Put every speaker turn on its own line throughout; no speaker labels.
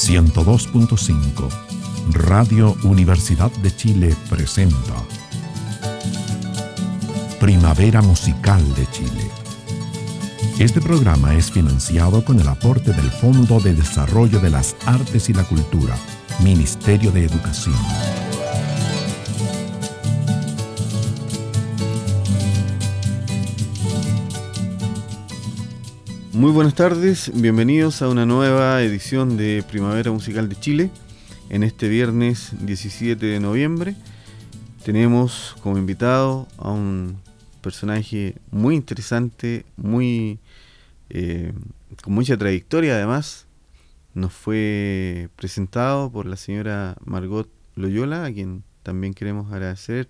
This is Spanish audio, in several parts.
102.5 Radio Universidad de Chile presenta Primavera Musical de Chile. Este programa es financiado con el aporte del Fondo de Desarrollo de las Artes y la Cultura, Ministerio de Educación.
Muy buenas tardes, bienvenidos a una nueva edición de Primavera Musical de Chile. En este viernes 17 de noviembre tenemos como invitado a un personaje muy interesante, muy eh, con mucha trayectoria además. Nos fue presentado por la señora Margot Loyola, a quien también queremos agradecer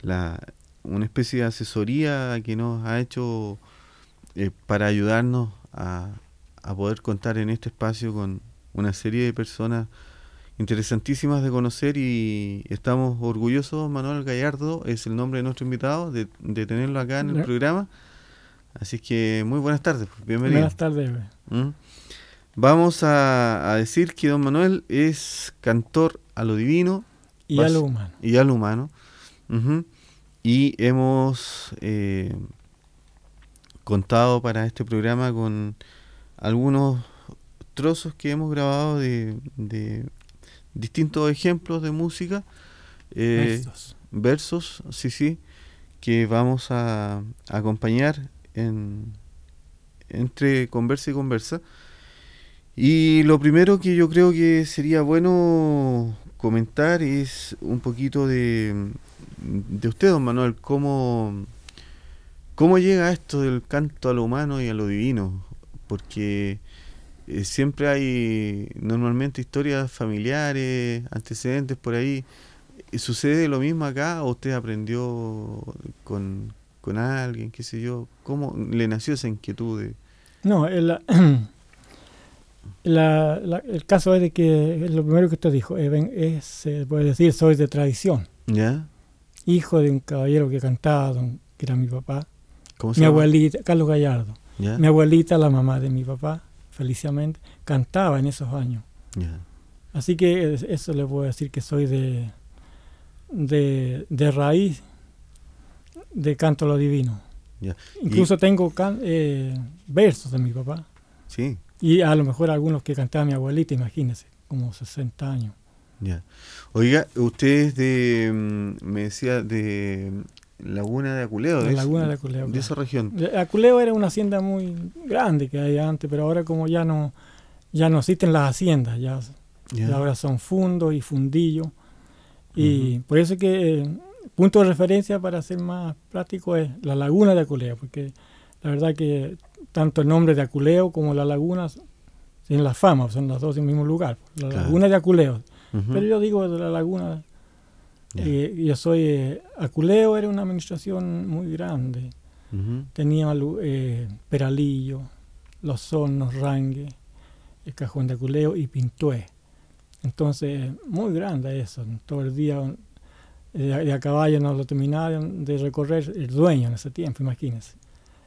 la, una especie de asesoría que nos ha hecho eh, para ayudarnos a, poder contar en este espacio con una serie de personas interesantísimas de conocer y estamos orgullosos, Manuel Gallardo es el nombre de nuestro invitado, de, tenerlo acá en el programa. Así que muy buenas tardes, pues, bienvenido.
Buenas tardes.
¿Mm? Vamos a, decir que don Manuel es cantor a lo divino.
Y a lo humano.
Y a lo humano. Y hemos eh, contado para este programa con algunos trozos que hemos grabado de, distintos ejemplos de música.
Eh, versos.
Versos, sí, sí, que vamos a, acompañar en, entre conversa y conversa. Y lo primero que yo creo que sería bueno comentar es un poquito de, de usted, don Manuel, cómo ¿Cómo llega esto del canto a lo humano y a lo divino? Porque eh, siempre hay normalmente historias familiares, antecedentes por ahí. ¿Sucede lo mismo acá o usted aprendió con, alguien, qué sé yo? ¿Cómo le nació esa inquietud? De...
No, el, el caso es de que lo primero que usted dijo es, se puede decir, soy de tradición.
¿Ya?
Hijo de un caballero que cantaba, que era mi papá mi abuelita, Carlos Gallardo. Mi abuelita, la mamá de mi papá, feliciamente, cantaba en esos años. Así que eso le puedo decir que soy de, de, raíz de canto a lo divino. Incluso tengo eh, versos de mi papá.
Sí.
Y a lo mejor algunos que cantaba mi abuelita, imagínese, como 60 años.
Ya. Oiga, usted es de, mm, me decía, de Laguna de Aculeo.
La Laguna de Aculeo.
De esa región.
Aculeo era una hacienda muy grande que había antes, pero ahora como ya no ya no existen las haciendas, ya, ahora son fundos y fundillos. Y por eso que eh, punto de referencia para ser más práctico es la Laguna de Aculeo, porque la verdad que tanto el nombre de Aculeo como la laguna tienen la fama, son las dos en el mismo lugar. La Laguna de Aculeo. Pero yo digo de la Laguna yo soy, eh, Aculeo era una administración muy grande. Tenía eh, Peralillo, Los Hornos, Rangue, el Cajón de Aculeo y Pintué. Entonces, muy grande eso. Todo el día de, a caballo no lo terminaban de recorrer el dueño en ese tiempo, imagínense.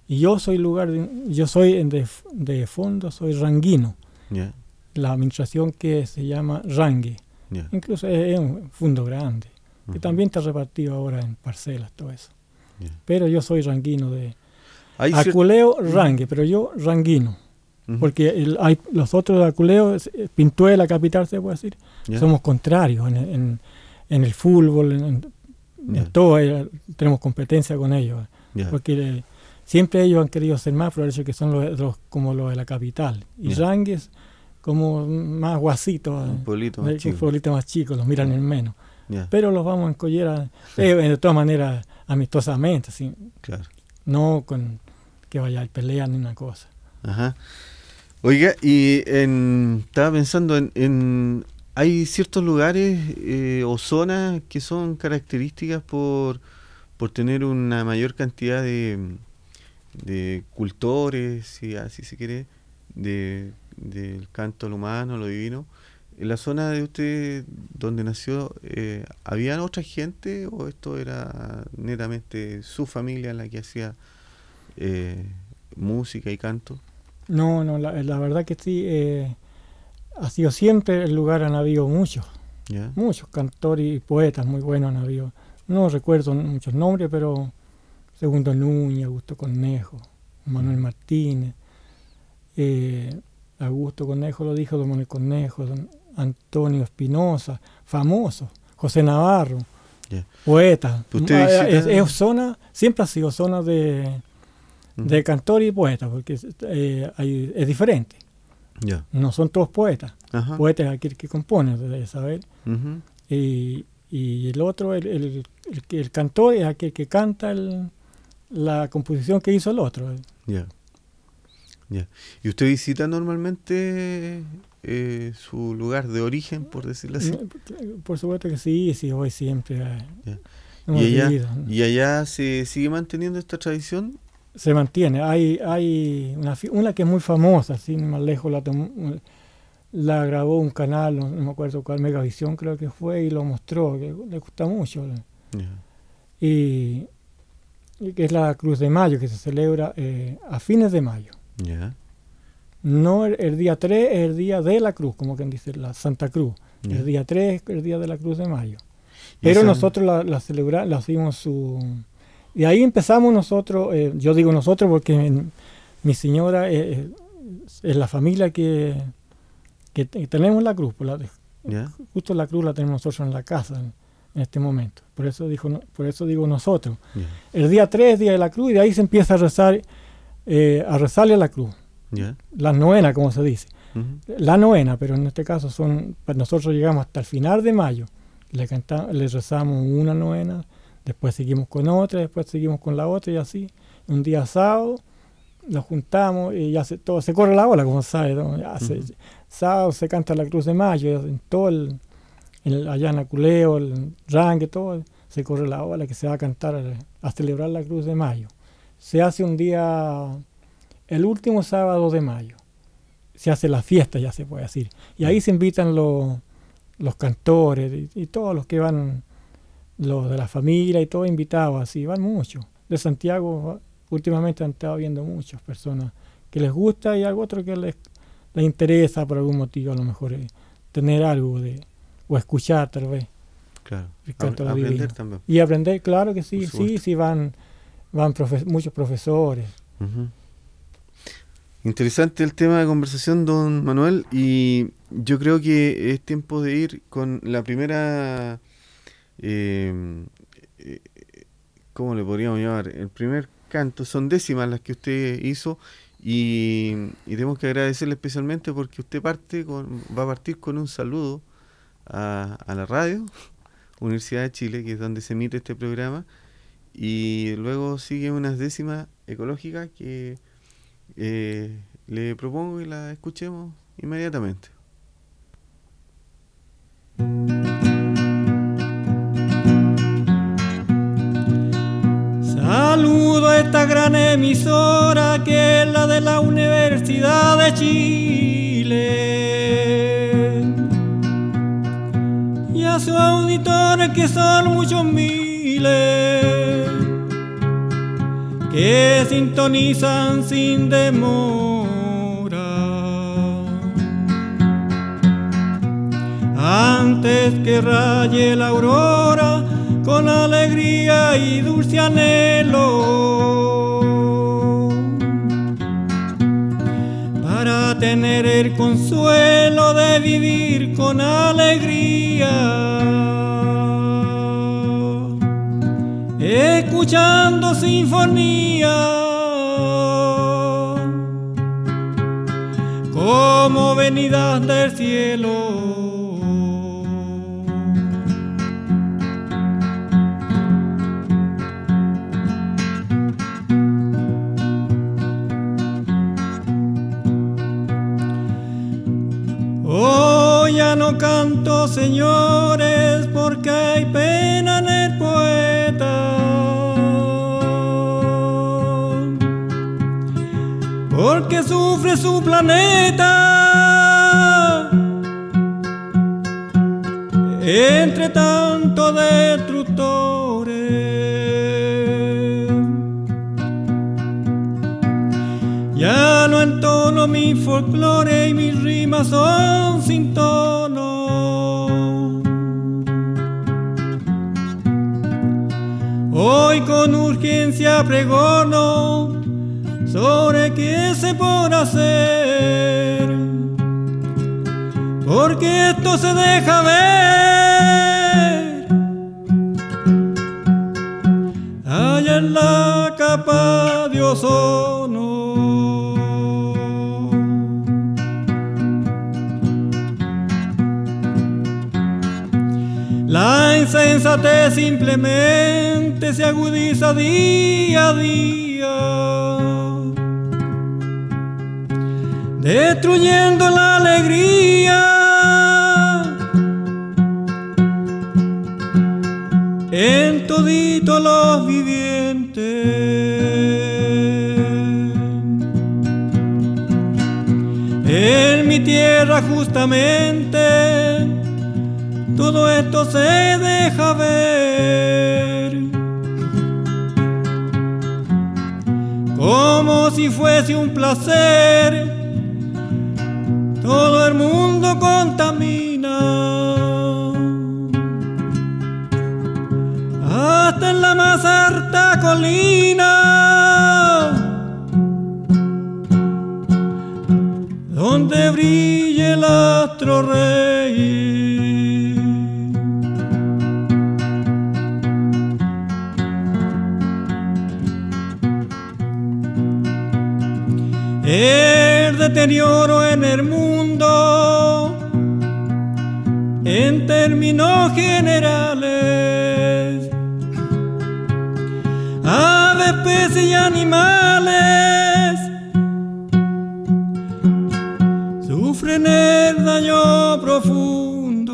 Y yo soy lugar de, yo soy de, de fondo, soy ranguino. La administración que se llama Rangue. Incluso es, un fondo grande que también está repartido ahora en parcelas, todo eso. Pero yo soy ranguino de... Aculeo, rangue, pero yo ranguino. Porque hay los otros de Aculeo, eh, Pintué, la capital, se puede decir, somos contrarios en, el fútbol, en, todo, eh, tenemos competencia con ellos. Porque eh, siempre ellos han querido ser más, por eso que son los, como los de la capital. Y rangues como más guasitos, un pueblito más, chico. los miran en menos. Pero los vamos a encoller eh, de todas maneras amistosamente, así. No con que vaya a pelear ni una cosa.
Ajá. Oiga, y estaba pensando en, hay ciertos lugares eh, o zonas que son características por, por tener una mayor cantidad de, de cultores, si así se quiere, de, del canto al humano, lo divino. ¿En la zona de usted donde nació, eh, ¿había otra gente o esto era netamente su familia la que hacía eh, música y canto?
No, no, la, verdad que sí. Eh, ha sido siempre el lugar, han habido muchos, muchos cantores y poetas muy buenos han habido. No recuerdo muchos nombres, pero Segundo Núñez, Augusto Cornejo, Manuel Martínez, eh, Augusto Cornejo lo dijo, Don Manuel Cornejo, don Antonio Espinosa, famoso, José Navarro, poeta. Ah, es, zona, siempre ha sido zona de, de cantor y poeta, porque eh, es diferente. No son todos poetas. Poeta es aquel que compone, debe saber. y, y, el otro, el, el, el, cantor, es aquel que canta la composición que hizo el otro.
Ya. ¿Y usted visita normalmente eh, su lugar de origen, por decirlo así?
Por supuesto que sí, sí, voy siempre.
¿Y, allá, ¿Y allá se sigue manteniendo esta tradición?
Se mantiene. Hay, hay una, una que es muy famosa, sin más lejos la, la grabó un canal, no, me acuerdo cuál, Megavisión creo que fue, y lo mostró, que le gusta mucho. Y, que es la Cruz de Mayo, que se celebra eh, a fines de mayo. No el, día 3 es el día de la cruz, como quien dice la Santa Cruz. El día 3 es el día de la Cruz de Mayo. Pero nosotros la, la celebramos, la hicimos su... Y ahí empezamos nosotros, eh, yo digo nosotros porque mi señora es, la familia que, que, tenemos la cruz. Pues justo la cruz la tenemos nosotros en la casa en, este momento. Por eso, dijo, por eso digo nosotros. El día 3 es día de la cruz y de ahí se empieza a rezar eh, a rezarle a la cruz. La novena, como se dice. La novena, pero en este caso son, pues nosotros llegamos hasta el final de mayo. Le, cantamos, le rezamos una novena, después seguimos con otra, después seguimos con la otra y así. Un día sábado nos juntamos y ya se, todo, se corre la ola, como sabe. sábado se canta la Cruz de Mayo, en todo el, allá en Aculeo, el Rangue, todo, se corre la ola que se va a cantar a celebrar la Cruz de Mayo se hace un día, el último sábado de mayo. Se hace la fiesta, ya se puede decir. Y ahí se invitan los, los cantores y, todos los que van, los de la familia y todo invitados, así, van muchos. De Santiago últimamente han estado viendo muchas personas que les gusta y algo otro que les, les interesa por algún motivo, a lo mejor eh, tener algo de, o escuchar tal vez.
Claro. aprender también.
Y aprender, claro que sí, sí, sí van van muchos profesores.
Interesante el tema de conversación, don Manuel, y yo creo que es tiempo de ir con la primera, eh, eh, ¿cómo le podríamos llamar? El primer canto, son décimas las que usted hizo y, tenemos que agradecerle especialmente porque usted parte con, va a partir con un saludo a, a la radio, Universidad de Chile, que es donde se emite este programa, y luego sigue unas décimas ecológicas que eh, le propongo que la escuchemos inmediatamente.
Saludo a esta gran emisora que es la de la Universidad de Chile y a sus auditores que son muchos miles que sintonizan sin demora. Antes que raye la aurora, con alegría y dulce anhelo, para tener el consuelo de vivir con alegría escuchando sinfonía, como venidas del cielo. Hoy ya no canto, señores, planeta. Entre tanto destructores, ya no entono mi folclore y mis rimas son sin tono. Hoy con urgencia pregono un placer, todo el mundo contamina. Hasta en la más harta colina. Donde brille el astro. Deterioro en el mundo en términos generales. Aves, peces y animales sufren el daño profundo.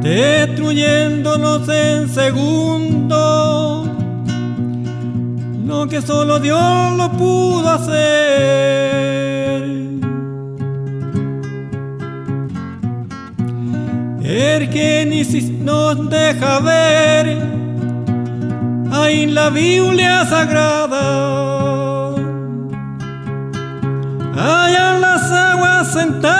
Destruyéndonos en segundos solo Dios lo pudo hacer. El que ni si nos deja ver ahí en la Biblia sagrada, allá en las aguas sentadas,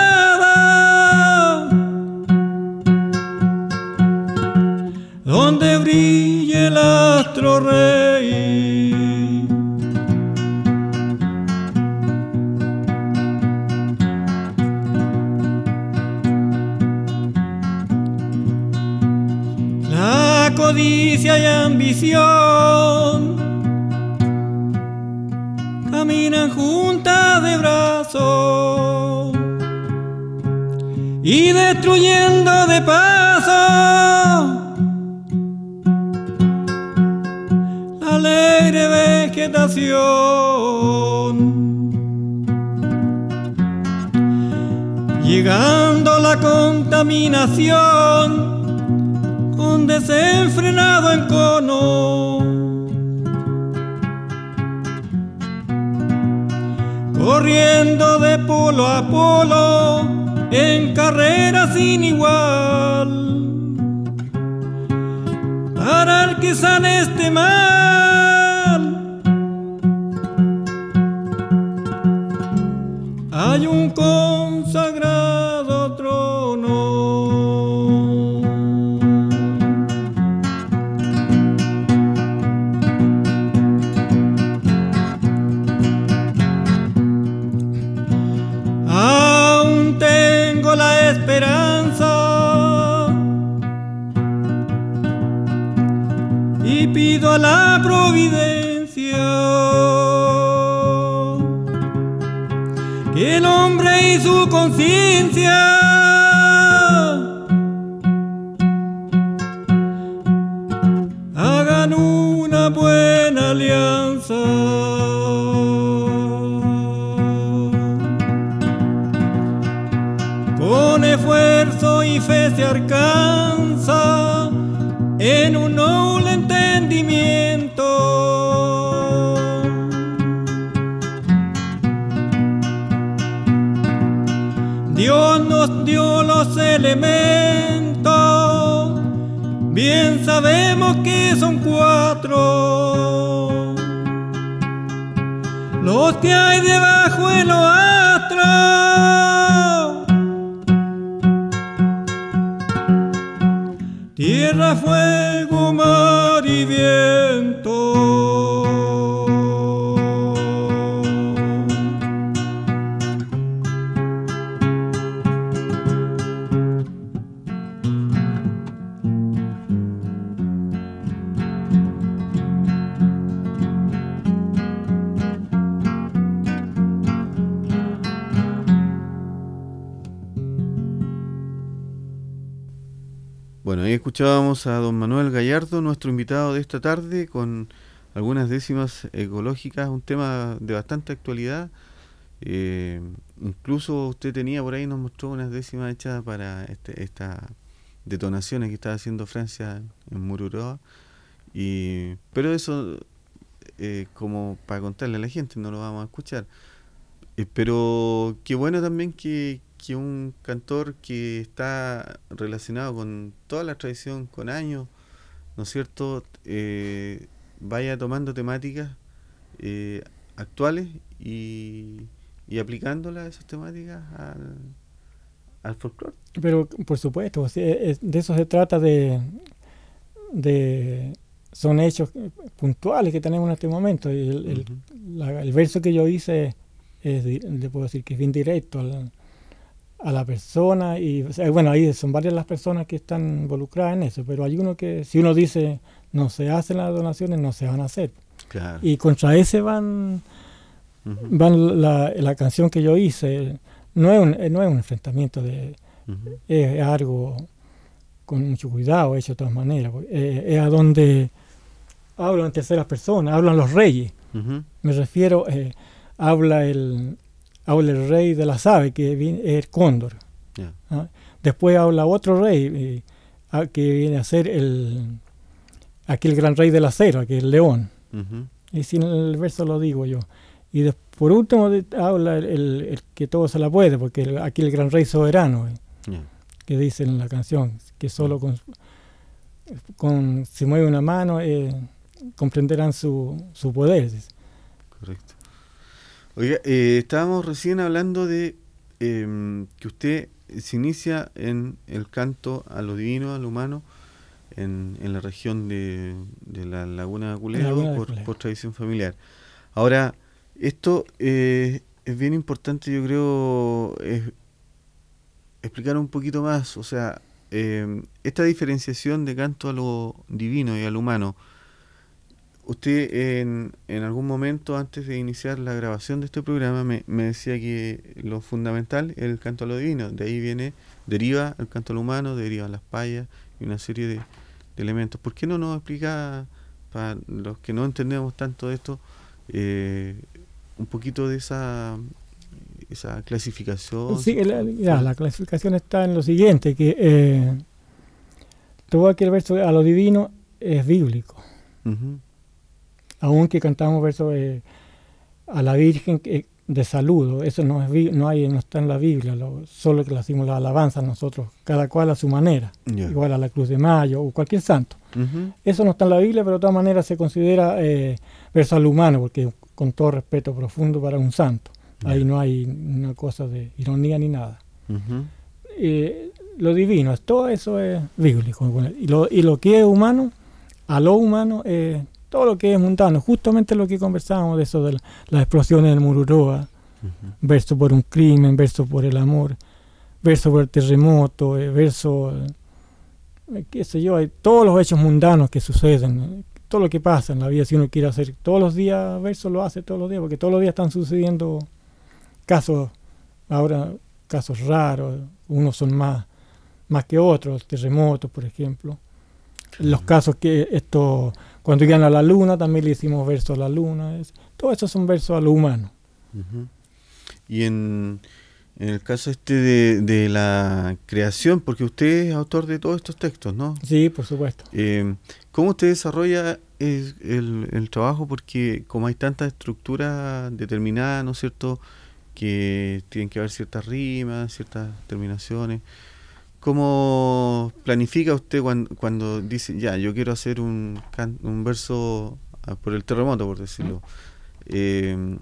caminan juntas de brazos y destruyendo de paso la alegre vegetación. Llegando la contaminación con desenfrenado encono. Corriendo de polo a polo en carrera sin igual. Para el que sane este mal, hay un consagrado la providencia. Que el hombre y su conciencia elementos
bien sabemos que son cuatro los que hay debajo de lo astro. Tierra,
a don Manuel Gallardo, nuestro invitado de esta tarde, con algunas décimas ecológicas, un tema de bastante actualidad. Eh, incluso usted tenía por ahí, nos mostró unas décimas hechas para este, estas detonaciones que estaba haciendo Francia en Mururoa. Y, pero eso, eh, como para contarle a la gente, no lo vamos a escuchar. Eh, pero qué bueno también que, que un cantor que está relacionado con toda la tradición, con años, ¿no es cierto?, eh, vaya tomando temáticas eh, actuales y, y aplicándolas, esas temáticas, al, al folclore.
Pero, por supuesto, de eso se trata de, de son hechos puntuales que tenemos en este momento. El, el, el verso que yo hice es, le puedo decir que es bien directo al, a la persona y bueno ahí son varias las personas que están involucradas en eso pero hay uno que si uno dice no se hacen las donaciones no se van a hacer y contra ese van van la, la, canción que yo hice no es un, no es un enfrentamiento de es, algo con mucho cuidado hecho de todas maneras eh, es a donde hablan terceras personas hablan los reyes. Me refiero eh, habla el habla el rey de las aves, que es el cóndor. ¿ah? Después habla otro rey, eh, que viene a ser el, aquel gran rey del acero, que es el león. Y sin el verso lo digo yo. Y por último habla el, que todo se la puede, porque aquí el gran rey soberano, eh, que dice en la canción, que solo con, con si mueve una mano eh, comprenderán su, su poder.
Correcto. Oiga, eh, estábamos recién hablando de em, que usted se inicia en el canto a lo divino, a lo humano, en, en la región de, la Laguna de Culeo por, tradición familiar. Ahora, esto eh, es bien importante, yo creo, explicar un poquito más. O sea, em, esta diferenciación de canto a lo divino y a lo humano, Usted en, en, algún momento antes de iniciar la grabación de este programa me, me, decía que lo fundamental es el canto a lo divino. De ahí viene, deriva el canto a lo humano, deriva las payas y una serie de, elementos. ¿Por qué no nos explica, para los que no entendemos tanto de esto, eh, un poquito de esa esa clasificación?
Sí, la, ya, la clasificación está en lo siguiente, que eh, todo aquel verso a lo divino es bíblico aunque cantamos versos eh, a la Virgen de saludo, eso no, es, no, hay, no está en la Biblia, solo que le hacemos la alabanza nosotros, cada cual a su manera, igual a la Cruz de Mayo o cualquier santo. Eso no está en la Biblia, pero de todas maneras se considera eh, verso al humano, porque con todo respeto profundo para un santo. Ahí no hay una cosa de ironía ni nada. Eh, lo divino, todo eso es bíblico. Y lo, y lo que es humano, a lo humano, es todo lo que es mundano, justamente lo que conversábamos de eso de las explosiones del Mururoa, verso por un crimen, verso por el amor, verso por el terremoto, eh, verso, eh, qué sé yo, hay todos los hechos mundanos que suceden, eh, todo lo que pasa en la vida, si uno quiere hacer todos los días, verso lo hace todos los días, porque todos los días están sucediendo casos, ahora casos raros, unos son más, más que otros, terremotos, por ejemplo. Los casos que esto cuando llegan a la luna también le hicimos versos a la luna. Es, todo eso son versos a lo humano.
Y en, el caso este de, la creación, porque usted es autor de todos estos textos, ¿no?
Sí, por supuesto.
Eh, ¿Cómo usted desarrolla el, el, trabajo? Porque como hay tantas estructuras determinadas, ¿no es cierto? Que tienen que haber ciertas rimas, ciertas terminaciones. ¿Cómo planifica usted cuando, dice, ya, yo quiero hacer un, un verso ah, por el terremoto, por decirlo? Eh,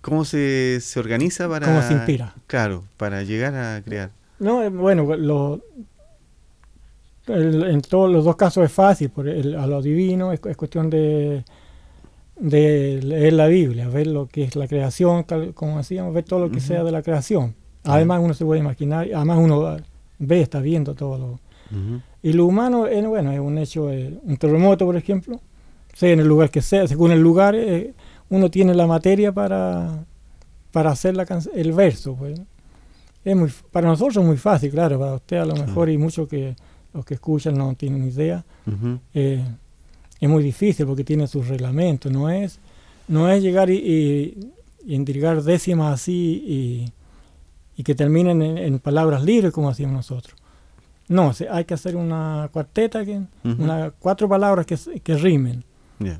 ¿Cómo se, se, organiza para...
¿Cómo se inspira?
Claro, para llegar a crear.
No, eh, bueno, lo, en todos los dos casos es fácil, por a lo divino es, cuestión de, de, leer la Biblia, ver lo que es la creación, como decíamos, ver todo lo que sea de la creación. Además uno se puede imaginar, además uno ve, está viendo todo lo... Y lo humano, es, bueno, es un hecho, eh, un terremoto, por ejemplo, sea en el lugar que sea, según el lugar, eh, uno tiene la materia para, para hacer la el verso. Pues. Es muy, para nosotros es muy fácil, claro, para usted a lo mejor y muchos que los que escuchan no tienen idea. Eh, es muy difícil porque tiene sus reglamentos, no es, no es llegar y, y, décimas así y y que terminen en, palabras libres como hacíamos nosotros. No, hay que hacer una cuarteta, que, una, cuatro palabras que, que rimen.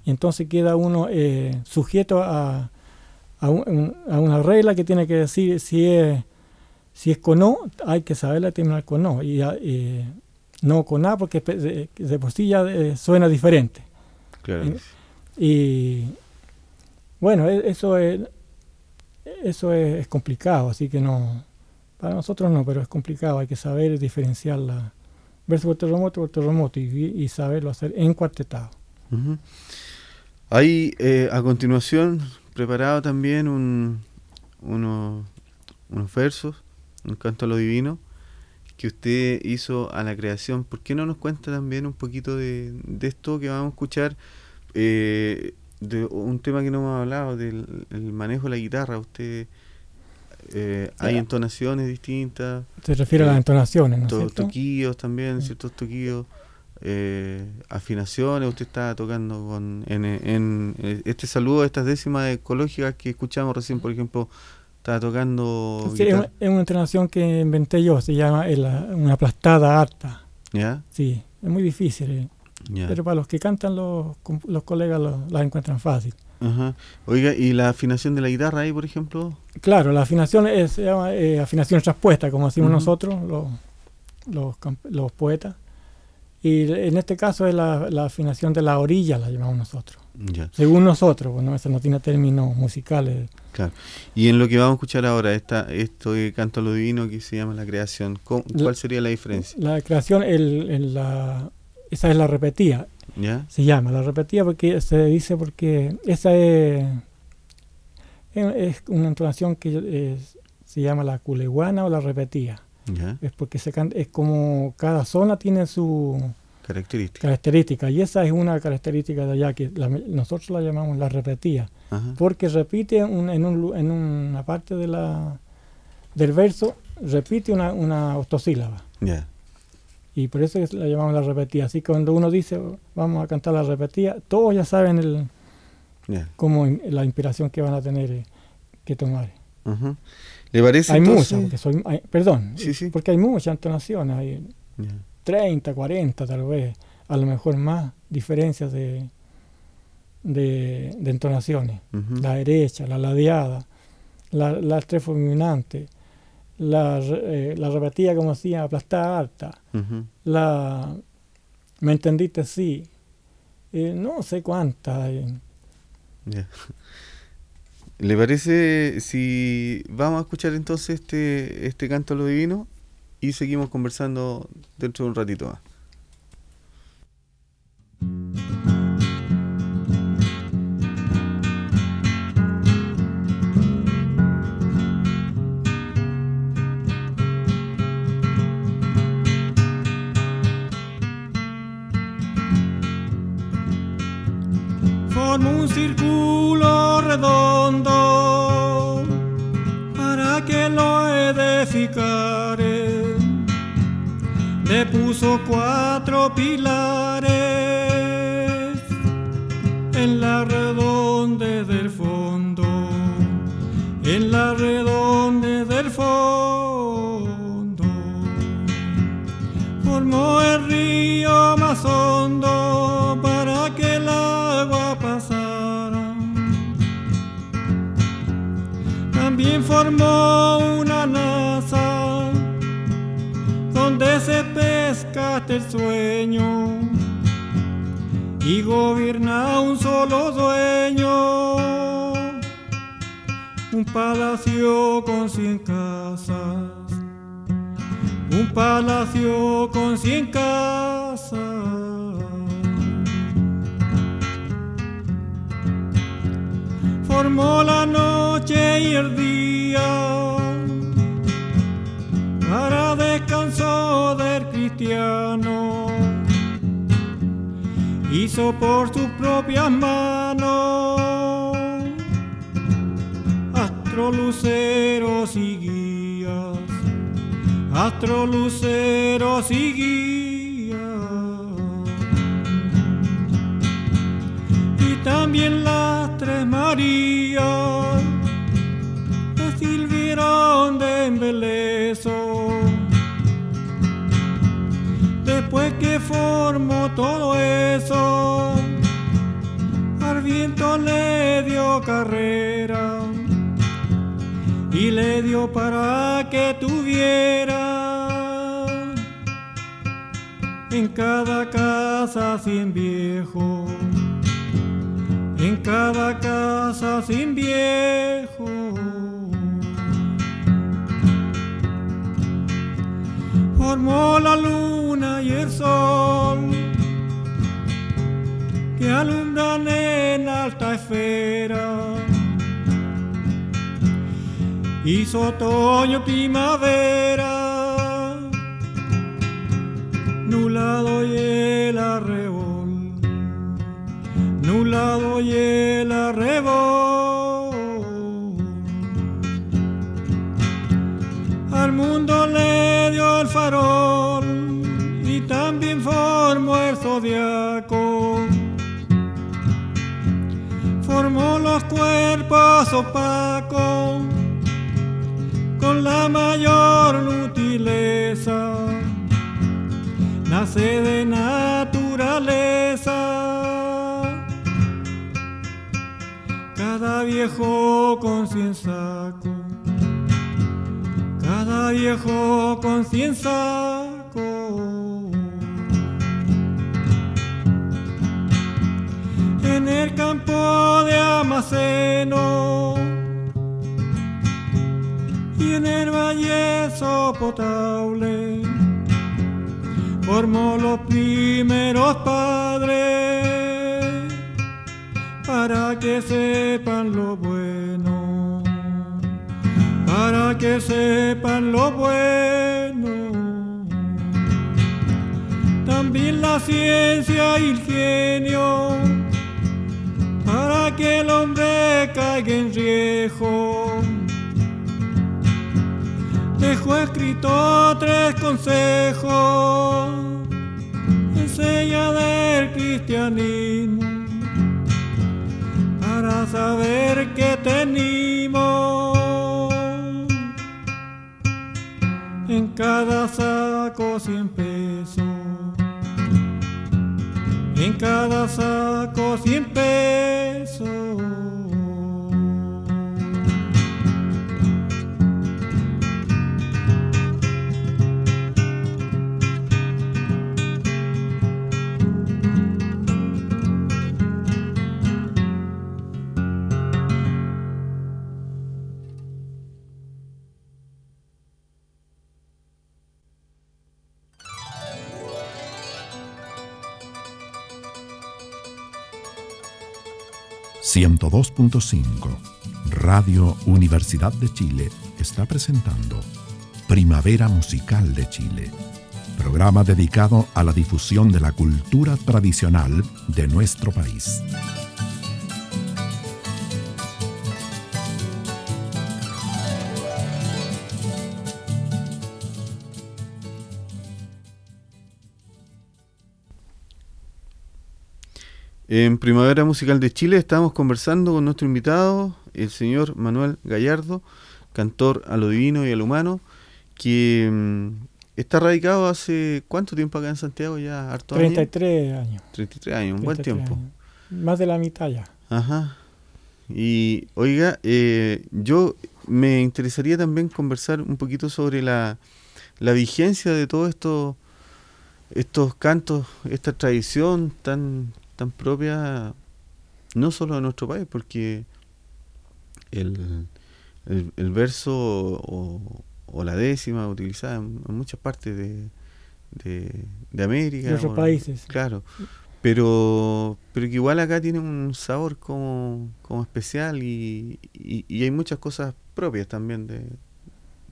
Y entonces queda uno eh, sujeto a, a, una regla que tiene que decir si es, si es con O, hay que saberla terminar con O. Y, no con A porque de, por sí ya eh, suena diferente. Y, bueno, e, eso es, eso es, complicado, así que no, para nosotros no, pero es complicado, hay que saber diferenciar la verso por terremoto por terremoto y, saberlo hacer en cuartetado.
Hay eh, a continuación preparado también un, unos versos, un canto a lo divino que usted hizo a la creación. ¿Por qué no nos cuenta también un poquito de, esto que vamos a escuchar? Eh, de un tema que no hemos hablado, del manejo de la guitarra. Usted eh, hay entonaciones distintas.
Se refiere a las eh, entonaciones, ¿no?
To toquillos también, ciertos toquillos. Eh, afinaciones, usted está tocando con en, este saludo, estas décimas ecológicas que escuchamos recién, por ejemplo, estaba tocando.
Sí, es una entonación que inventé yo, se llama una aplastada harta.
¿Ya?
Sí, es muy difícil. Pero para los que cantan, los, los colegas la encuentran fácil.
Oiga, ¿y la afinación de la guitarra ahí, por ejemplo?
Claro, la afinación es, se llama eh, afinación traspuesta, como decimos nosotros, los, los, poetas. Y en este caso es la, afinación de la orilla, la llamamos nosotros. Según nosotros, bueno, eso no tiene términos musicales.
Claro. Y en lo que vamos a escuchar ahora, esta, esto de Canto a lo Divino que se llama la creación, ¿cuál sería la diferencia?
La creación, el, la, esa es la repetida. Se llama, la repetía porque se dice porque esa es, es una entonación que se llama la culeguana o la repetía. Es porque se es como cada zona tiene su
característica.
característica y esa es una característica de allá que nosotros la llamamos la repetía, porque repite en, un, en, una parte de la, del verso, repite una, una octosílaba. Y por eso la llamamos la repetida. Así que cuando uno dice, vamos a cantar la repetida, todos ya saben el, cómo la inspiración que van a tener eh, que tomar.
¿Le parece
Hay muchas, porque soy, perdón, porque hay muchas entonaciones, hay 30, 40 tal vez, a lo mejor más diferencias de, de, entonaciones. La derecha, la ladeada, la, la la, eh, la repetía como decía, aplastada alta, la me entendiste sí, eh, no sé cuántas.
¿Le parece si vamos a escuchar entonces este, este canto a lo divino y seguimos conversando dentro de un ratito más?
Un círculo redondo para que lo edificare. Le puso cuatro pilares en la redonde del fondo, en la redonde formó una NASA
este sueño y gobierna un solo dueño. Un palacio con cien casas, un palacio con cien casas. Formó la noche y el día para descanso del cristiano. Hizo por sus propias manos astroluceros y guías, astroluceros y guías. Y también las tres Marías de embelezo. Después que formó todo eso, al viento le dio carrera y le dio para que tuviera en cada casa sin viejo, en cada casa sin viejo. Formó la luna y el sol que alumbran en alta esfera hizo otoño, primavera, nublado y el arrebol, nublado y el arrebol. Formó los cuerpos opacos con la mayor utileza, nace de naturaleza. Cada viejo con cada viejo con saco. En el campo de Amaceno en el valle potable formó los primeros padres para que sepan lo bueno, para que sepan lo bueno. También la ciencia y el genio, para que el hombre caiga en riesgo dejó escrito tres consejos, enseña del cristianismo, para saber que tenemos en cada saco cien pesos, en cada saco cien.
102.5 Radio Universidad de Chile está presentando Primavera Musical de Chile, programa dedicado a la difusión de la cultura tradicional de nuestro país.
En Primavera Musical de Chile estamos conversando con nuestro invitado, el señor Manuel Gallardo, cantor a lo divino y a lo humano, que mm, está radicado hace cuánto tiempo acá en Santiago ya,
harto 33 años.
33 años, un buen tiempo.
Más de la mitad ya.
Ajá. Y oiga, eh, yo me interesaría también conversar un poquito sobre la, la vigencia de todo esto estos cantos, esta tradición tan, tan propia, no solo de nuestro país, porque el, el, verso o, la décima utilizada en, muchas partes de, de, América.
De otros países.
Claro. Pero, pero que igual acá tiene un sabor como, como especial y, y, hay muchas cosas propias también de,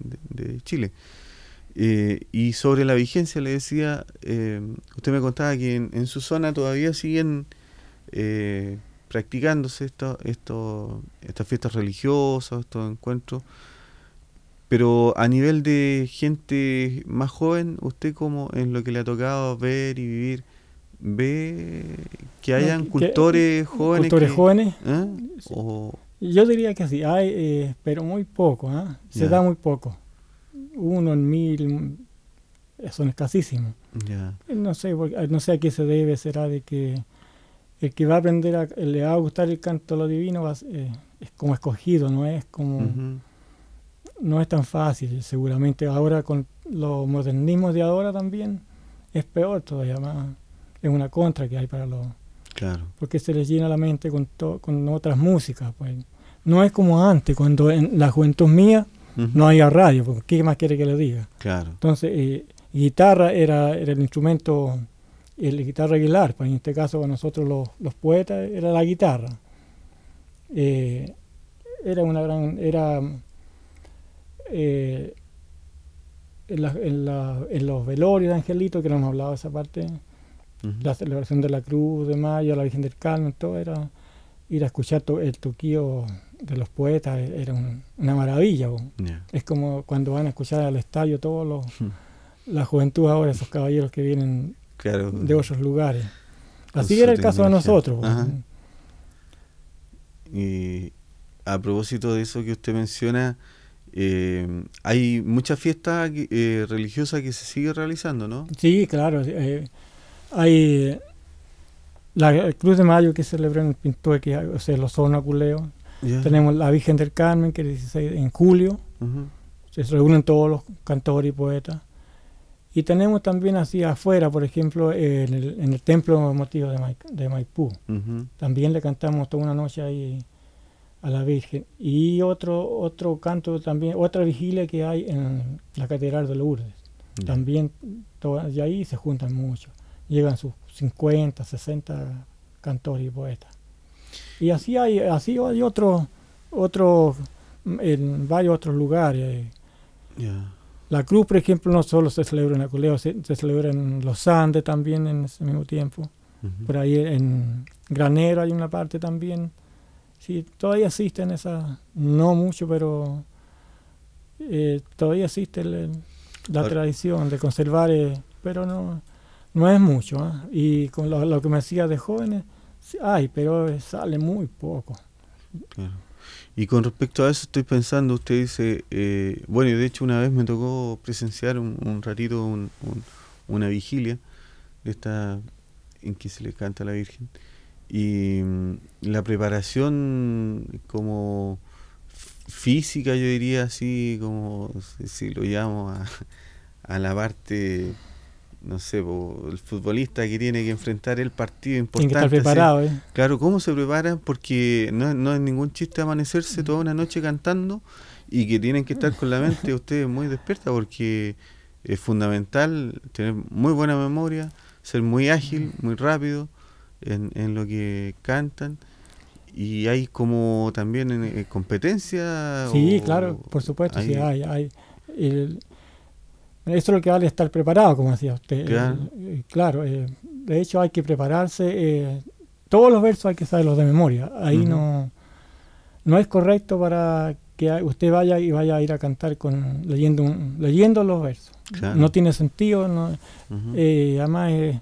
de, Chile. Eh, y sobre la vigencia le decía, eh, usted me contaba que en, su zona todavía siguen eh, practicándose esto, esto, estas fiestas religiosas, estos encuentros. Pero a nivel de gente más joven, ¿usted como en lo que le ha tocado ver y vivir, ve que hayan cultores jóvenes?
¿Cultores jóvenes?
¿eh?
Yo diría que sí, hay, eh, pero muy poco, ¿eh? se da muy poco. Uno en mil, son escasísimos. No, sé, no sé a qué se debe, será de que el que va a aprender, a, le va a gustar el canto lo divino, eh, es como escogido, no es como... No es tan fácil, seguramente ahora con los modernismos de ahora también es peor todavía más. Es una contra que hay para los...
Claro.
Porque se les llena la mente con, con otras músicas. Pues. No es como antes, cuando en la juventud mía no había radio, porque ¿qué más quiere que le diga?
Claro.
Entonces, eh, guitarra era, era el instrumento el guitarra aguilar, pues en este caso para nosotros los, los poetas era la guitarra. Eh, era una gran, era eh, en, en, los velorios de Angelito, que no hemos hablado de esa parte, la celebración de la Cruz de Mayo, la Virgen del Carmen, todo era ir a escuchar el toquío de los poetas, e, era una maravilla. Es como cuando van a escuchar al estadio todos los, la juventud ahora, esos caballeros que vienen de otros lugares. Así era el caso de nosotros.
Y a propósito de eso que usted menciona, eh, hay muchas fiestas eh, religiosas que se sigue realizando, ¿no?
Sí, claro. Eh, hay la Cruz de Mayo que se celebra en el Pintueque, o sea, los sonaculeos. Tenemos la Virgen del Carmen, que es en julio. Se reúnen todos los cantores y poetas. Y tenemos también así afuera, por ejemplo, en el, en el templo motivo de, de Maipú. También le cantamos toda una noche ahí a la Virgen. Y otro, otro canto también, otra vigilia que hay en la Catedral de Lourdes. También, y ahí se juntan muchos. Llegan sus 50, 60 cantores y poetas. Y así hay, así hay otros, otro, en varios otros lugares. La cruz, por ejemplo, no solo se celebra en Aculeo, se, se celebra en los Andes también en ese mismo tiempo. Por ahí en Granero hay una parte también. Sí, todavía existen esas, no mucho, pero eh, todavía existe la tradición de conservar, eh, pero no, no es mucho. ¿ah? Y con lo, que me decía de jóvenes, hay, pero sale muy poco.
Claro. Y con respecto a eso estoy pensando, usted dice, eh, bueno, de hecho una vez me tocó presenciar un, ratito una vigilia esta en que se le canta a la Virgen. Y mm, la preparación como física, yo diría así, como si lo llamo a, a la parte no sé, el futbolista que tiene que enfrentar el partido importante.
Tiene que estar preparado, ¿eh?
Claro, ¿cómo se prepara? Porque no, no es ningún chiste amanecerse toda una noche cantando y que tienen que estar con la mente ustedes muy despierta porque es fundamental tener muy buena memoria, ser muy ágil, muy rápido en, en lo que cantan. Y hay como también en, competencia.
Sí, claro, por supuesto, sí hay. hay el, eso es lo que vale estar preparado, como decía usted. Claro, eh, eh, de hecho hay que prepararse. Eh, todos los versos hay que saberlos de memoria. Ahí no, no es correcto para que usted vaya y vaya a ir a cantar con leyendo leyendo los versos. No tiene sentido. No, además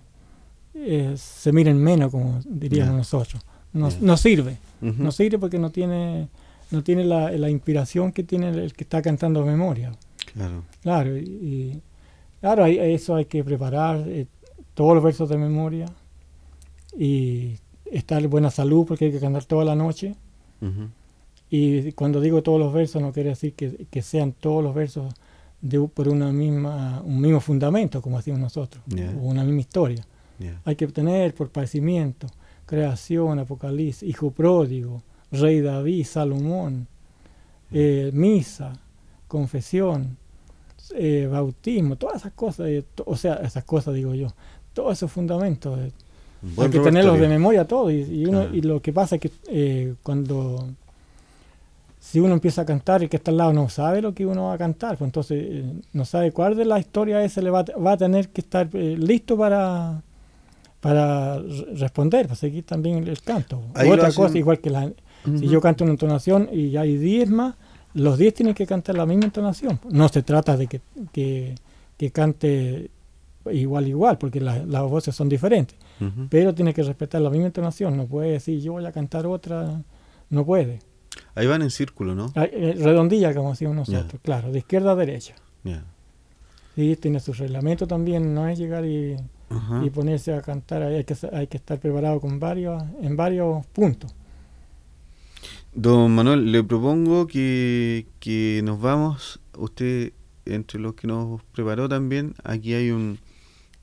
se miren menos, como diríamos nosotros. No, sirve. No sirve porque no tiene no tiene la, la inspiración que tiene el que está cantando de memoria.
Claro.
Claro, y, claro, eso hay que preparar eh, todos los versos de memoria y estar en buena salud porque hay que cantar toda la noche. Y cuando digo todos los versos no quiere decir que, sean todos los versos
de, por una misma, un mismo fundamento, como hacíamos nosotros, o una misma historia. Hay que tener por padecimiento, creación, apocalipsis, hijo pródigo, rey David, Salomón, eh, misa, confesión, eh, bautismo, todas esas cosas, eh, o sea, esas cosas digo yo, todos esos fundamentos. hay que tenerlos de memoria todos. Y, uno, y lo que pasa es que cuando si uno empieza a cantar y el que está al lado no sabe lo que uno va a cantar, pues entonces no sabe cuál de la historia ese le va, va a tener que estar listo para, para responder, para seguir también el, canto. Otra cosa, igual que la, si yo canto una entonación y hay 10 más, los 10 tienen que cantar la misma entonación. No se trata de que, que, cante igual, igual, porque las voces son diferentes. Pero tiene que respetar la misma entonación. No puede decir yo voy a cantar otra, no puede.
Ahí van en círculo, ¿no?
Eh, redondilla, como decimos nosotros, claro, de izquierda a derecha. Sí, tiene su reglamento también, no es llegar y y ponerse a cantar. Hay que, hay que estar preparado con varios, en varios puntos.
Don Manuel, le propongo que, que nos vamos, usted entre los que nos preparó también, aquí hay un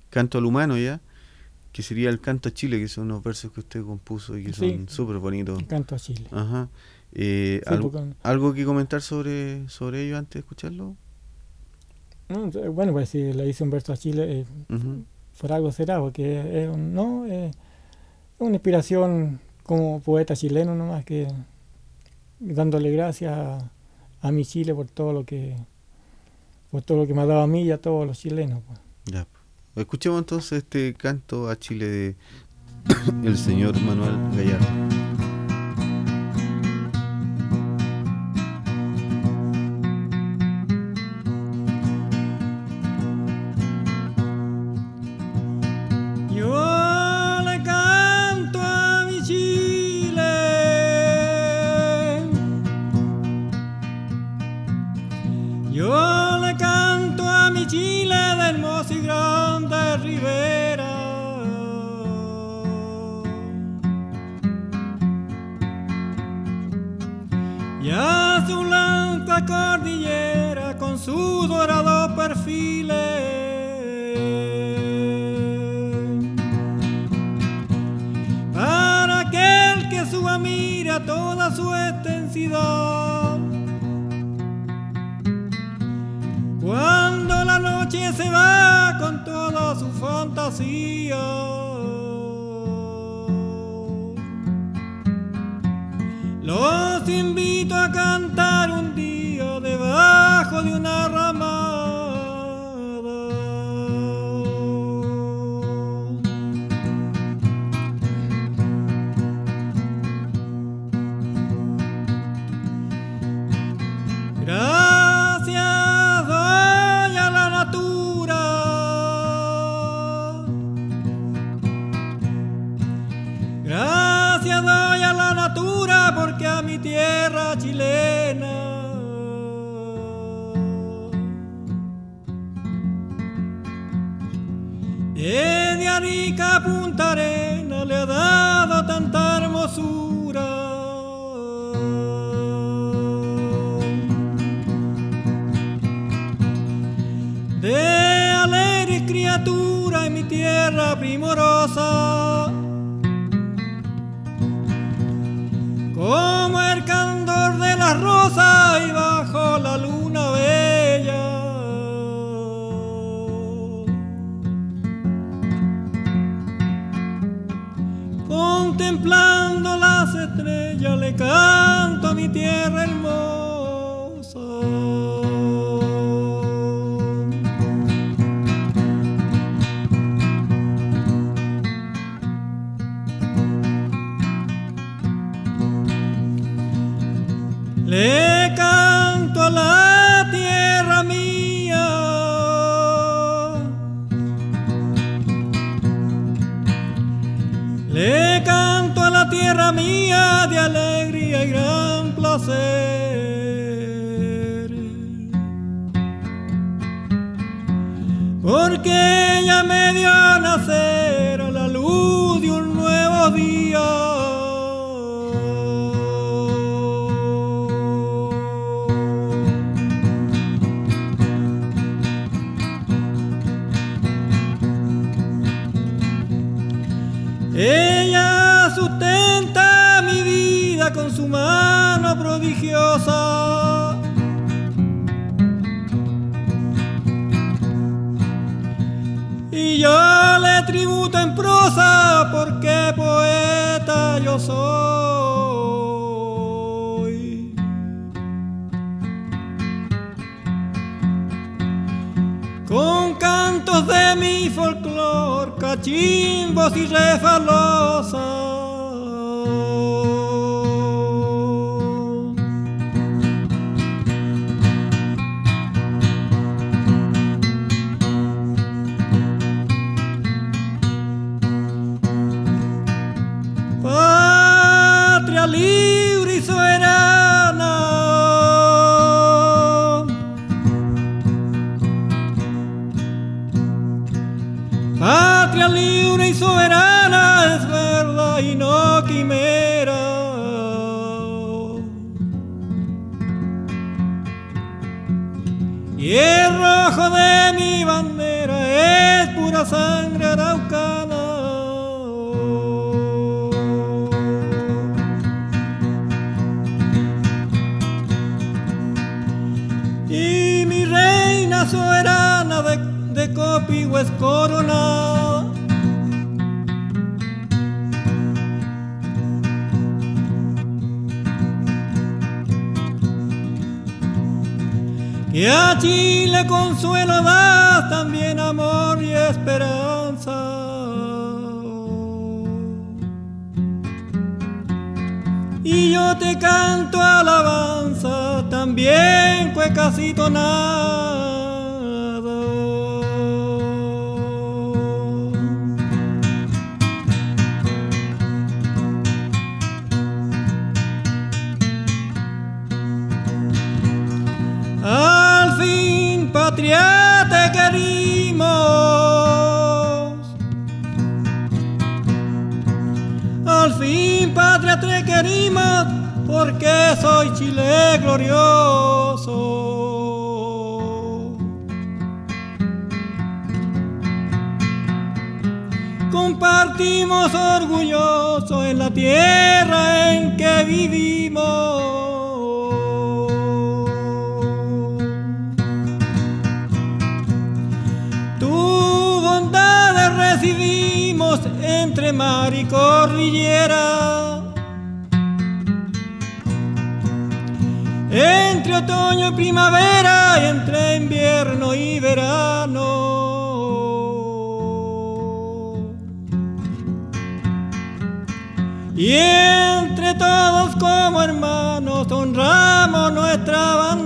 canto al humano ya, que sería el canto a Chile, que son unos versos que usted compuso y que son súper bonitos.
canto a Chile.
Ajá. Eh, algo, que comentar sobre, sobre ello antes de escucharlo?
bueno, pues si le hice un verso a Chile, eh, por algo será, porque es, no, es una inspiración como poeta chileno nomás que dándole gracias a, mi Chile por todo lo que por todo lo que me ha dado a mí y a todos los chilenos. Pues.
Ya. Escuchemos entonces este canto a Chile de el señor Manuel Gallardo. noche se va con toda su fantasía. Los invito a cantar un día debajo de una rama. canto a la tierra mía de alegría y gran placer. Porque ella me dio a nacer a la luz de un nuevo día. Y yo le tributo en prosa porque poeta yo soy. Con cantos de mi folclor, cachimbos y refalosas. Soberana de, de Copihue es coronada. Que a Chile consuelo da también amor y esperanza. Y yo te canto alabanza, también cuecasito nada. Patria, porque soy Chile glorioso. Compartimos orgulloso en la tierra en que vivimos. Tu bondad recibimos entre mar y cordillera. Otoño y primavera, y entre invierno y verano. Y entre todos como hermanos honramos nuestra bandera.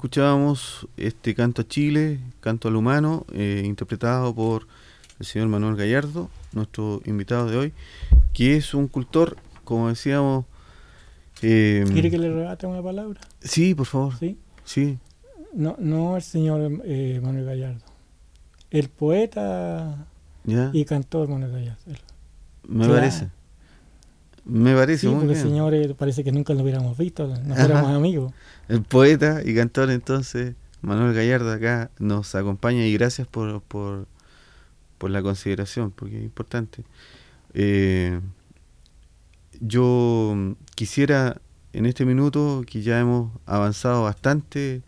Escuchábamos este canto a Chile, canto al humano, eh, interpretado por el señor Manuel Gallardo, nuestro invitado de hoy, que es un cultor, como decíamos. eh,
¿Quiere que le rebate una palabra?
Sí, por favor.
¿Sí?
Sí.
No, no el señor eh, Manuel Gallardo. El poeta
Ya.
y cantor Manuel Gallardo.
Me
Claro.
parece. Me parece
Sí,
muy
porque el señor eh, parece que nunca lo hubiéramos visto, no
Ajá.
fuéramos amigos.
El poeta y cantor entonces, Manuel Gallardo acá nos acompaña y gracias por, por, por la consideración, porque es importante. Eh, yo quisiera en este minuto, que ya hemos avanzado bastante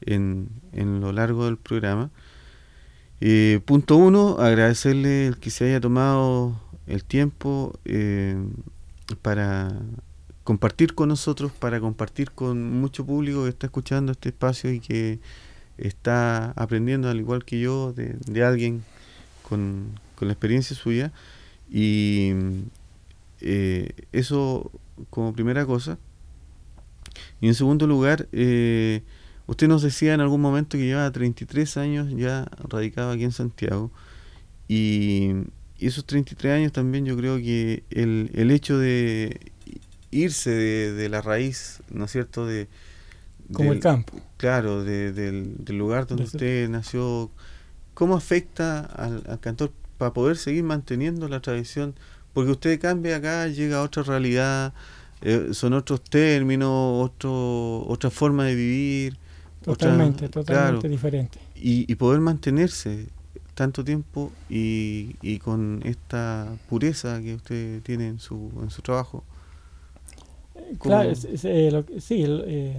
en, en lo largo del programa, eh, punto uno, agradecerle el que se haya tomado el tiempo eh, para compartir con nosotros, para compartir con mucho público que está escuchando este espacio y que está aprendiendo, al igual que yo, de, alguien con, con la experiencia suya. Y eh, eso como primera cosa. Y en segundo lugar, eh, usted nos decía en algún momento que lleva 33 años ya radicado aquí en Santiago. Y, y esos 33 años también yo creo que el, el hecho de irse de, de la raíz, ¿no es cierto?, de,
como el campo.
Claro, del, lugar donde usted nació. ¿Cómo afecta al, cantor para poder seguir manteniendo la tradición? Porque usted cambia acá, llega a otra realidad, eh, son otros términos, otro, otra forma de vivir.
Totalmente, totalmente diferente.
Y, y, poder mantenerse tanto tiempo y, y, con esta pureza que usted tiene en su, en su trabajo.
Claro, eh, lo, sí, eh,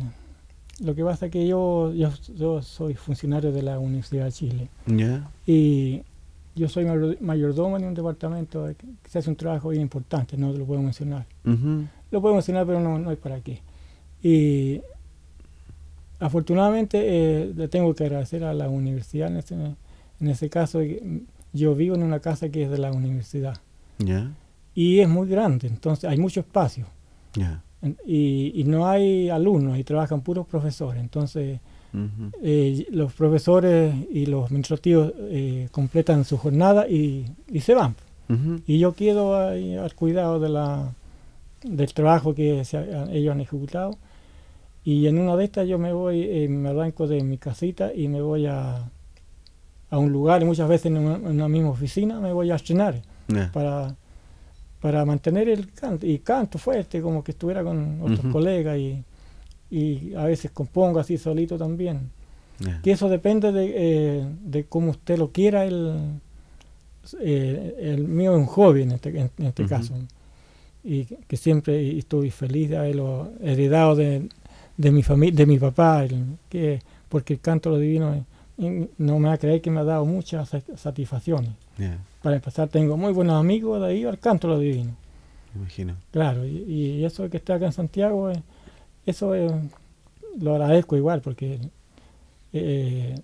lo que pasa es que yo, yo, soy funcionario de la Universidad de Chile. Y yo soy mayordomo en un departamento que se hace un trabajo bien importante, no lo puedo mencionar. Lo puedo mencionar, pero no, no hay para qué. Y afortunadamente eh, le tengo que agradecer a la universidad en ese, en ese caso. Yo vivo en una casa que es de la universidad. Y es muy grande, entonces hay mucho espacio. Y, no hay alumnos, y trabajan puros profesores. Entonces, eh, los profesores y los administrativos eh, completan su jornada y, se van. Y yo quedo al cuidado de la, del trabajo que ellos han ejecutado. Y en una de estas yo me voy, eh, me arranco de mi casita y me voy a, a un lugar, y muchas veces en una, misma oficina me voy a estrenar para para mantener el canto, y canto fuerte, como que estuviera con otros colegas, y, y, a veces compongo así solito también. Que eso depende de, eh, de cómo usted lo quiera, el, eh, el mío es un hobby en este, en, este caso, y que siempre estoy feliz de haberlo heredado de, de mi familia, de mi papá, que, porque el canto lo divino no me va a creer que me ha dado muchas satisfacciones. Para empezar, tengo muy buenos amigos de ahí al canto lo divino.
Imagino.
Claro, y, eso de que esté acá en Santiago, eh, eso eh, lo agradezco igual, porque eh,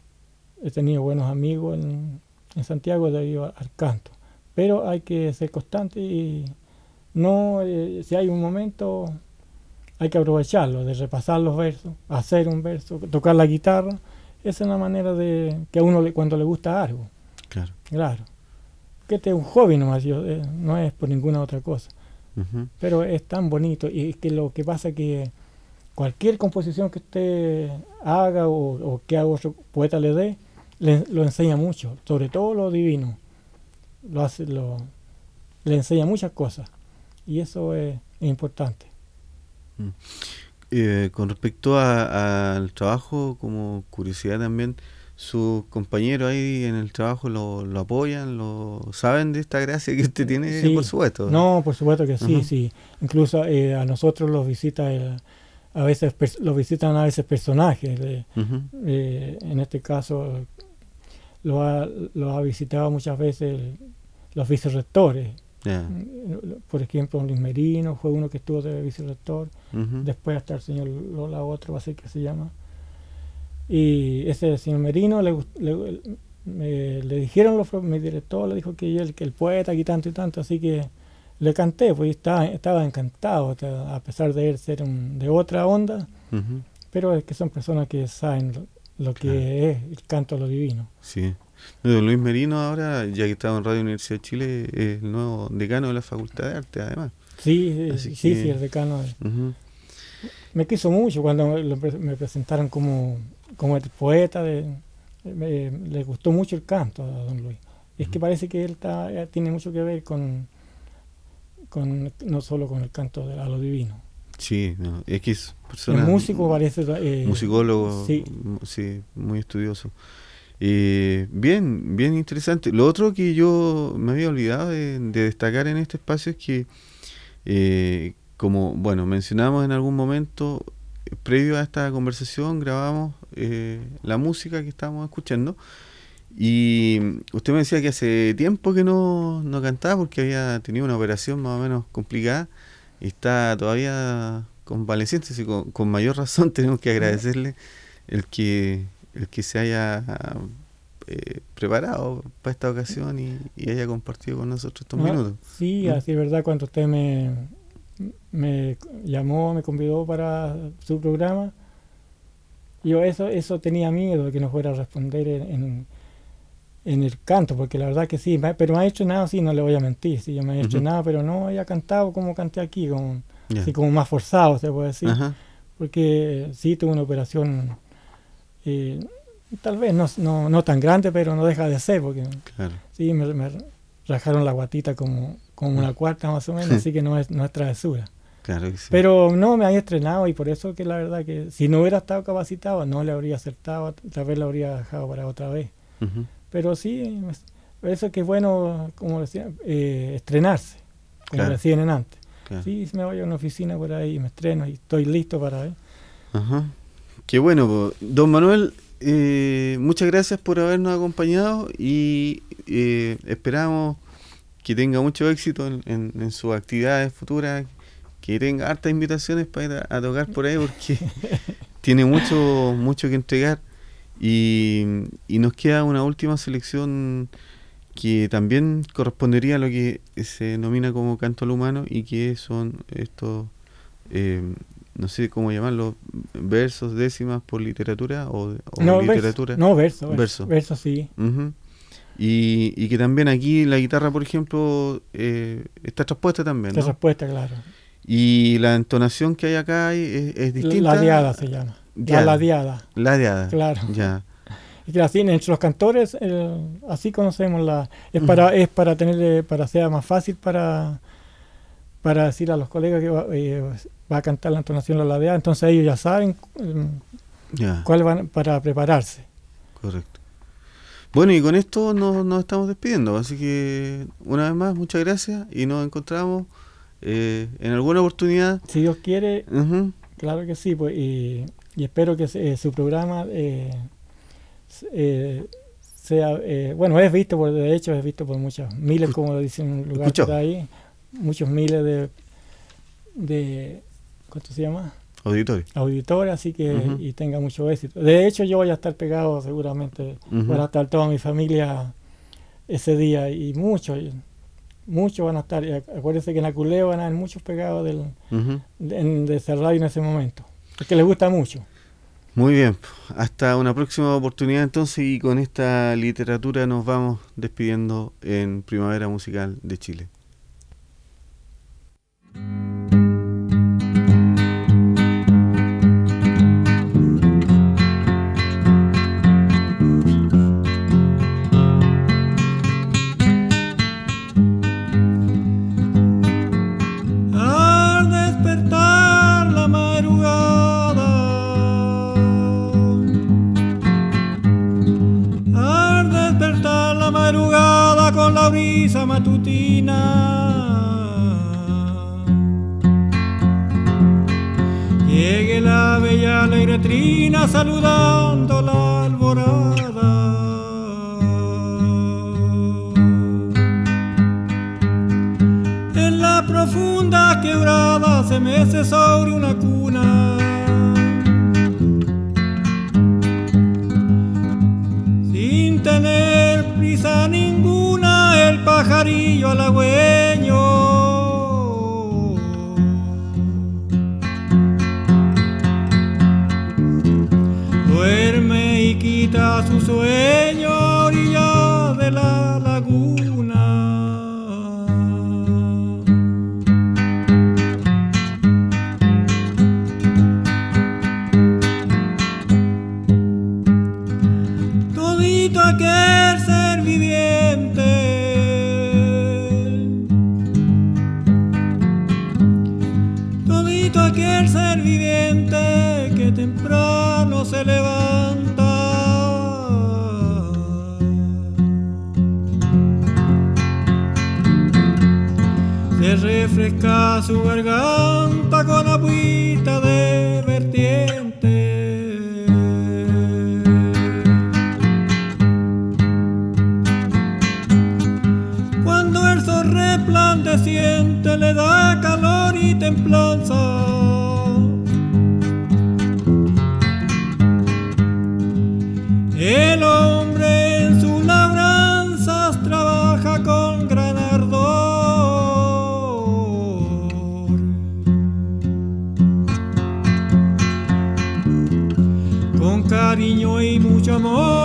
he tenido buenos amigos en, en Santiago debido al canto. Pero hay que ser constante y no, si hay un momento, hay que aprovecharlo, de repasar los versos, hacer un verso, tocar la guitarra. Esa es una manera de que a uno le, cuando le gusta algo.
Claro.
Claro que este es un hobby nomás, yo, eh, no es por ninguna otra cosa. Pero es tan bonito y es que lo que pasa es que cualquier composición que usted haga o, que a otro poeta le dé, le, lo enseña mucho, sobre todo lo divino. Lo hace, lo, le enseña muchas cosas y eso es, importante.
Mm. Eh, con respecto al trabajo, como curiosidad también, sus compañeros ahí en el trabajo lo, lo, apoyan, lo saben de esta gracia que usted tiene, por supuesto.
No, por supuesto que sí, sí. Incluso eh, a nosotros los visita a veces los visitan a veces personajes. Eh, en este caso lo ha, lo ha visitado muchas veces los vicerrectores. Por ejemplo, Luis Merino fue uno que estuvo de vicerrector. Después hasta el señor Lola, otro, va a ser que se llama y ese señor Merino le, le, dijeron los mi director le dijo que él que el poeta aquí tanto y tanto así que le canté pues estaba, estaba encantado a pesar de él ser de otra onda pero es que son personas que saben lo, que es el canto a lo divino.
Sí. Luis Merino ahora ya que estaba en Radio Universidad de Chile es el nuevo decano de la Facultad de Arte además.
Sí sí sí el decano me quiso mucho cuando me presentaron como como el poeta, de, le gustó mucho el canto a don Luis. Es que parece que él está, eh, tiene mucho que ver con, con no solo con el canto de, a lo divino.
Sí, no, es que es persona...
músico parece...
Eh, musicólogo, sí. sí, muy estudioso. Eh, bien, bien interesante. Lo otro que yo me había olvidado de, destacar en este espacio es que, eh, como, bueno, mencionamos en algún momento, previo a esta conversación grabamos eh, la música que estábamos escuchando y usted me decía que hace tiempo que no, no cantaba porque había tenido una operación más o menos complicada y está todavía convaleciente, así con, con mayor razón tenemos que agradecerle el que, el que se haya eh, preparado para esta ocasión y, haya compartido con nosotros estos minutos.
Sí, ¿Mm? así es verdad, cuando usted me, me llamó, me convidó para su programa, yo eso, eso tenía miedo de que no fuera a responder en, en, el canto, porque la verdad que sí, pero me ha hecho nada, sí, no le voy a mentir, sí, yo me he hecho nada, pero no haya cantado como canté aquí, como, así como más forzado, se puede decir. porque sí tuve una operación, eh, tal vez no, no, no, tan grande, pero no deja de ser, porque sí, me, me, rajaron la guatita como, como una cuarta más o menos, así que no es, no es travesura.
Claro que sí.
Pero no me había estrenado y por eso que la verdad que si no hubiera estado capacitado no le habría acertado, tal vez lo habría dejado para otra vez. Pero sí, eso que es bueno, como decía, eh, estrenarse, como decían antes. Sí, me voy a una oficina por ahí y me estreno y estoy listo para él.
Ajá. Qué bueno, don Manuel, eh, muchas gracias por habernos acompañado y eh, esperamos que tenga mucho éxito en, sus actividades futuras, que tenga hartas invitaciones para ir a, tocar por ahí porque tiene mucho, mucho que entregar. Y, y, nos queda una última selección que también correspondería a lo que se denomina como canto al humano y que son estos, eh, no sé cómo llamarlo, versos, décimas por literatura o, literatura.
no, versos, versos, versos, sí.
Y, y, que también aquí la guitarra, por ejemplo, eh, está traspuesta también.
Está traspuesta, claro.
Y la entonación que hay acá es, distinta.
La diada se llama. La diada.
La diada.
Claro.
Ya.
Y que así entre los cantores, así conocemos la. Es para, es para tener, eh, para sea más fácil para, para decir a los colegas que va, eh, a cantar la entonación la ladeada, entonces ellos ya saben mm, cuál van para prepararse.
Correcto. Bueno, y con esto nos, nos, estamos despidiendo, así que una vez más, muchas gracias y nos encontramos eh, en alguna oportunidad.
Si Dios quiere, claro que sí, pues, y, espero que su programa eh, eh, sea, eh, bueno, es visto, por, de hecho, es visto por muchos miles, como lo dicen en un lugar está ahí, muchos miles de, de ¿cuánto se llama?
Auditores.
Auditores, así que y tenga mucho éxito. De hecho, yo voy a estar pegado seguramente, voy a estar toda mi familia ese día y muchos, muchos van a estar. Acuérdense que en la culea van a haber muchos pegados del, de, de radio en ese momento, porque les gusta mucho.
Muy bien, hasta una próxima oportunidad entonces y con esta literatura nos vamos despidiendo en Primavera Musical de Chile.
Matutina. Llegue la bella alegretrina saludando la alborada. En la profunda quebrada se mece sobre una amarillo la huella. Mucho amor,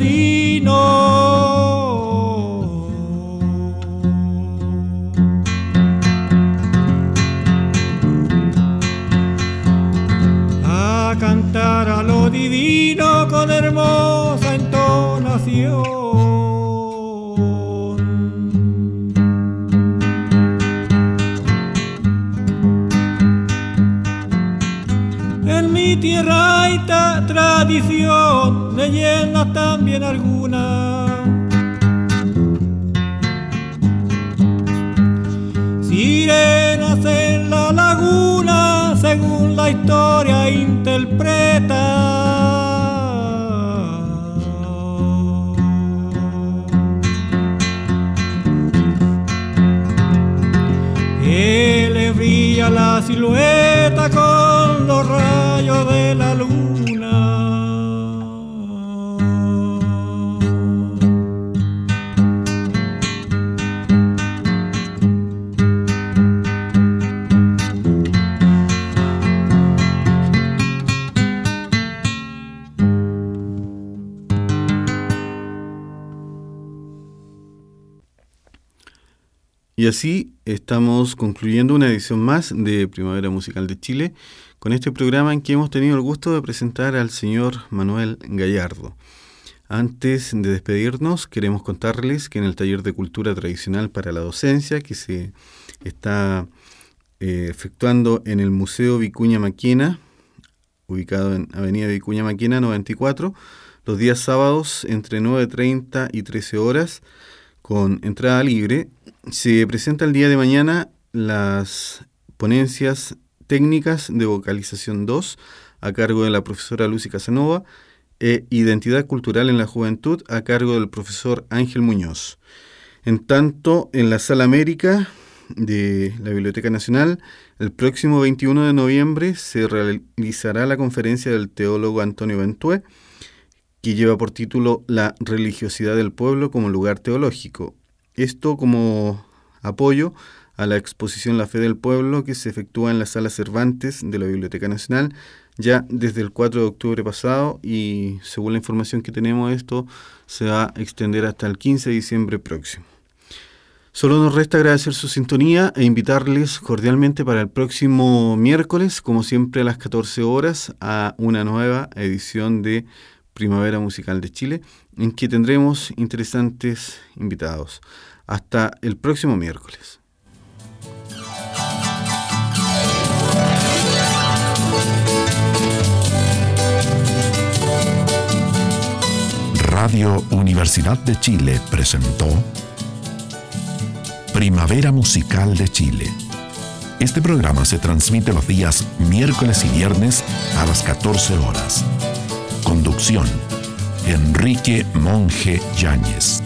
campesino.
Más de Primavera Musical de Chile con este programa en que hemos tenido el gusto de presentar al señor Manuel Gallardo. Antes de despedirnos, queremos contarles que en el taller de cultura tradicional para la docencia que se está eh, efectuando en el Museo Vicuña Maquena, ubicado en Avenida Vicuña Maquena 94, los días sábados entre 9.30 y 13 horas, con entrada libre, se presenta el día de mañana las ponencias técnicas de vocalización 2 a cargo de la profesora Lucy Casanova e Identidad Cultural en la Juventud a cargo del profesor Ángel Muñoz. En tanto, en la Sala América de la Biblioteca Nacional, el próximo 21 de noviembre se realizará la conferencia del teólogo Antonio Ventué, que lleva por título La religiosidad del pueblo como lugar teológico, esto como apoyo a la exposición La Fe del Pueblo que se efectúa en la Sala Cervantes de la Biblioteca Nacional ya desde el 4 de octubre pasado y según la información que tenemos esto se va a extender hasta el 15 de diciembre próximo. Solo nos resta agradecer su sintonía e invitarles cordialmente para el próximo miércoles, como siempre a las 14 horas, a una nueva edición de Primavera Musical de Chile, en que tendremos interesantes invitados. Hasta el próximo miércoles.
Radio Universidad de Chile presentó Primavera Musical de Chile. Este programa se transmite los días miércoles y viernes a las 14 horas. Conducción. Enrique Monje Yáñez.